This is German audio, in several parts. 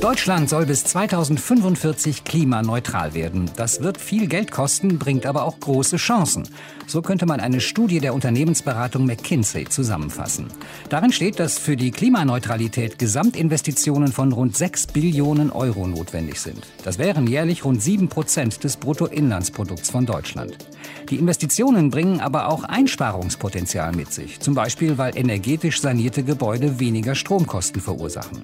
Deutschland soll bis 2045 klimaneutral werden. Das wird viel Geld kosten, bringt aber auch große Chancen. So könnte man eine Studie der Unternehmensberatung McKinsey zusammenfassen. Darin steht, dass für die Klimaneutralität Gesamtinvestitionen von rund 6 Billionen Euro notwendig sind. Das wären jährlich rund 7 Prozent des Bruttoinlandsprodukts von Deutschland. Die Investitionen bringen aber auch Einsparungspotenzial mit sich, zum Beispiel weil energetisch sanierte Gebäude weniger Stromkosten verursachen.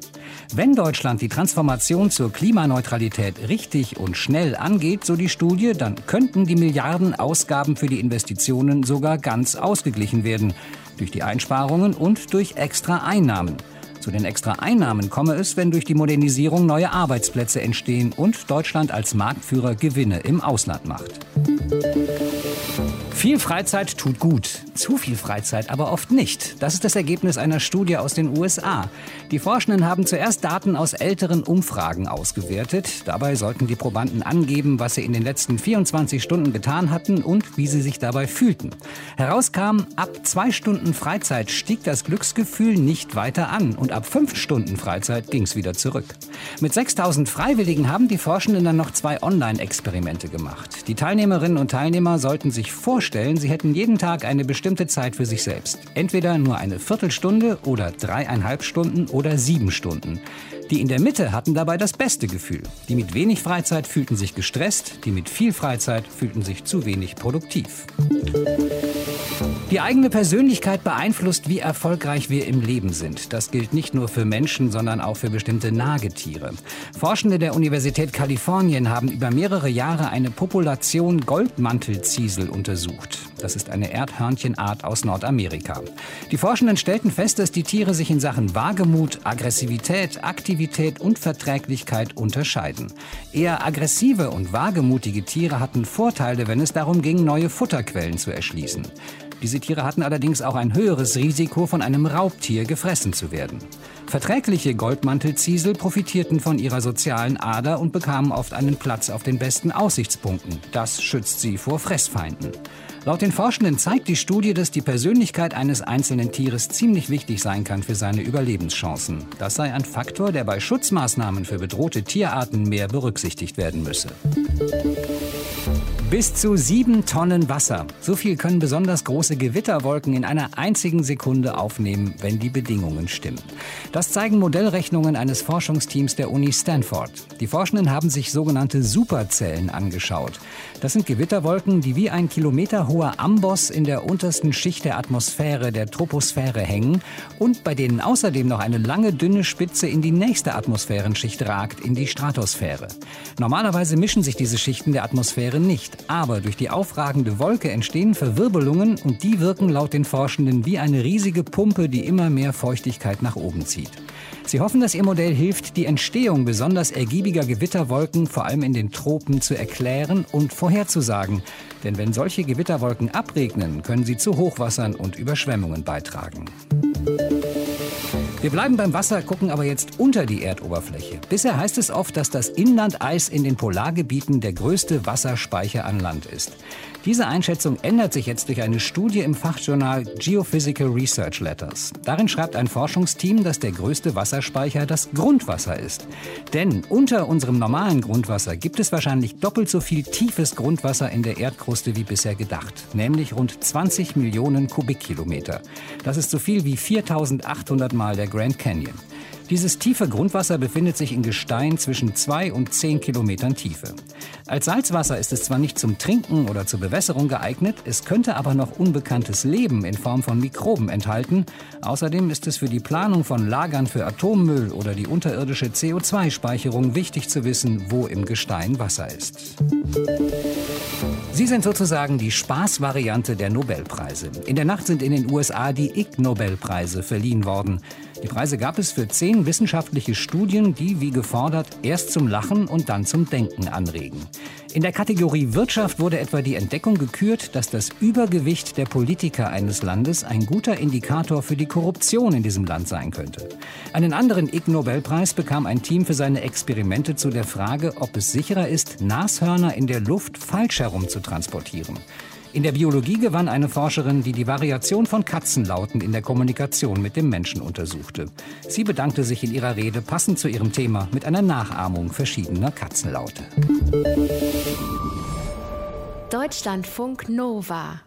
Wenn Deutschland die Transformation zur Klimaneutralität richtig und schnell angeht, so die Studie, dann könnten die Milliarden Ausgaben für die Investitionen sogar ganz ausgeglichen werden, durch die Einsparungen und durch extra Einnahmen. Zu den extra Einnahmen komme es, wenn durch die Modernisierung neue Arbeitsplätze entstehen und Deutschland als Marktführer Gewinne im Ausland macht. Viel Freizeit tut gut, zu viel Freizeit aber oft nicht. Das ist das Ergebnis einer Studie aus den USA. Die Forschenden haben zuerst Daten aus älteren Umfragen ausgewertet. Dabei sollten die Probanden angeben, was sie in den letzten 24 Stunden getan hatten und wie sie sich dabei fühlten. Herauskam, ab zwei Stunden Freizeit stieg das Glücksgefühl nicht weiter an und ab fünf Stunden Freizeit ging es wieder zurück. Mit 6000 Freiwilligen haben die Forschenden dann noch zwei Online-Experimente gemacht. Die Teilnehmerinnen und Teilnehmer sollten sich vorstellen, sie hätten jeden Tag eine bestimmte Zeit für sich selbst. Entweder nur eine Viertelstunde oder dreieinhalb Stunden oder sieben Stunden. Die in der Mitte hatten dabei das beste Gefühl. Die mit wenig Freizeit fühlten sich gestresst, die mit viel Freizeit fühlten sich zu wenig produktiv. Die eigene Persönlichkeit beeinflusst, wie erfolgreich wir im Leben sind. Das gilt nicht nur für Menschen, sondern auch für bestimmte Nagetiere. Forschende der Universität Kalifornien haben über mehrere Jahre eine Population Goldmantelziesel untersucht. Das ist eine Erdhörnchenart aus Nordamerika. Die Forschenden stellten fest, dass die Tiere sich in Sachen Wagemut, Aggressivität, Aktivität und Verträglichkeit unterscheiden. Eher aggressive und wagemutige Tiere hatten Vorteile, wenn es darum ging, neue Futterquellen zu erschließen. Diese Tiere hatten allerdings auch ein höheres Risiko, von einem Raubtier gefressen zu werden. Verträgliche Goldmantelziesel profitierten von ihrer sozialen Ader und bekamen oft einen Platz auf den besten Aussichtspunkten. Das schützt sie vor Fressfeinden. Laut den Forschenden zeigt die Studie, dass die Persönlichkeit eines einzelnen Tieres ziemlich wichtig sein kann für seine Überlebenschancen. Das sei ein Faktor, der bei Schutzmaßnahmen für bedrohte Tierarten mehr berücksichtigt werden müsse. Bis zu sieben Tonnen Wasser. So viel können besonders große Gewitterwolken in einer einzigen Sekunde aufnehmen, wenn die Bedingungen stimmen. Das zeigen Modellrechnungen eines Forschungsteams der Uni Stanford. Die Forschenden haben sich sogenannte Superzellen angeschaut. Das sind Gewitterwolken, die wie ein kilometerhoher Amboss in der untersten Schicht der Atmosphäre der Troposphäre hängen und bei denen außerdem noch eine lange dünne Spitze in die nächste Atmosphärenschicht ragt, in die Stratosphäre. Normalerweise mischen sich diese Schichten der Atmosphäre nicht. Aber durch die aufragende Wolke entstehen Verwirbelungen und die wirken laut den Forschenden wie eine riesige Pumpe, die immer mehr Feuchtigkeit nach oben zieht. Sie hoffen, dass ihr Modell hilft, die Entstehung besonders ergiebiger Gewitterwolken vor allem in den Tropen zu erklären und vorherzusagen. Denn wenn solche Gewitterwolken abregnen, können sie zu Hochwassern und Überschwemmungen beitragen. Wir bleiben beim Wasser, gucken aber jetzt unter die Erdoberfläche. Bisher heißt es oft, dass das Inlandeis in den Polargebieten der größte Wasserspeicher an Land ist. Diese Einschätzung ändert sich jetzt durch eine Studie im Fachjournal Geophysical Research Letters. Darin schreibt ein Forschungsteam, dass der größte Wasserspeicher das Grundwasser ist. Denn unter unserem normalen Grundwasser gibt es wahrscheinlich doppelt so viel tiefes Grundwasser in der Erdkruste wie bisher gedacht, nämlich rund 20 Millionen Kubikkilometer. Das ist so viel wie 4800 Mal der Grand Canyon. Dieses tiefe Grundwasser befindet sich in Gestein zwischen zwei und zehn Kilometern Tiefe. Als Salzwasser ist es zwar nicht zum Trinken oder zur Bewässerung geeignet, es könnte aber noch unbekanntes Leben in Form von Mikroben enthalten. Außerdem ist es für die Planung von Lagern für Atommüll oder die unterirdische CO2-Speicherung wichtig zu wissen, wo im Gestein Wasser ist. Sie sind sozusagen die Spaßvariante der Nobelpreise. In der Nacht sind in den USA die Ig Nobelpreise verliehen worden. Die Preise gab es für zehn wissenschaftliche Studien, die, wie gefordert, erst zum Lachen und dann zum Denken anregen. In der Kategorie Wirtschaft wurde etwa die Entdeckung gekürt, dass das Übergewicht der Politiker eines Landes ein guter Indikator für die Korruption in diesem Land sein könnte. Einen anderen Ig Nobelpreis bekam ein Team für seine Experimente zu der Frage, ob es sicherer ist, Nashörner in der Luft falsch herum zu transportieren. In der Biologie gewann eine Forscherin, die die Variation von Katzenlauten in der Kommunikation mit dem Menschen untersuchte. Sie bedankte sich in ihrer Rede passend zu ihrem Thema mit einer Nachahmung verschiedener Katzenlaute. Deutschlandfunk Nova